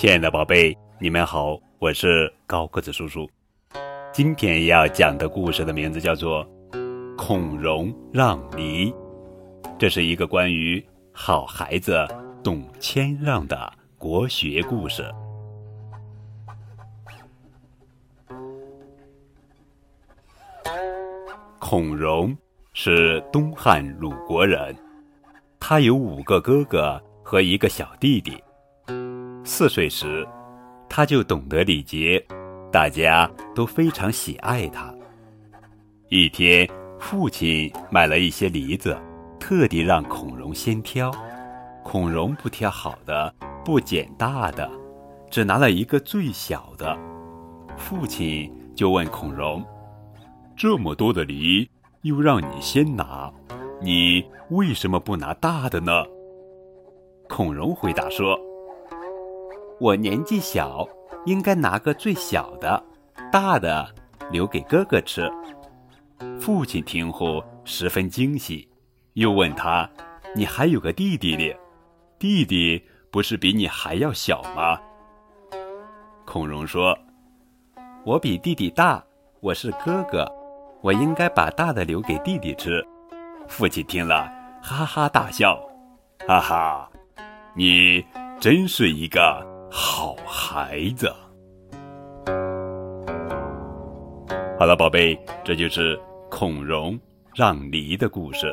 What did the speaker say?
亲爱的宝贝，你们好，我是高个子叔叔。今天要讲的故事的名字叫做《孔融让梨》，这是一个关于好孩子懂谦让的国学故事。孔融是东汉鲁国人，他有五个哥哥和一个小弟弟。四岁时，他就懂得礼节，大家都非常喜爱他。一天，父亲买了一些梨子，特地让孔融先挑。孔融不挑好的，不捡大的，只拿了一个最小的。父亲就问孔融：“这么多的梨，又让你先拿，你为什么不拿大的呢？”孔融回答说。我年纪小，应该拿个最小的，大的留给哥哥吃。父亲听后十分惊喜，又问他：“你还有个弟弟哩？弟弟不是比你还要小吗？”孔融说：“我比弟弟大，我是哥哥，我应该把大的留给弟弟吃。”父亲听了，哈哈大笑：“哈哈，你真是一个……”好孩子，好了，宝贝，这就是孔融让梨的故事。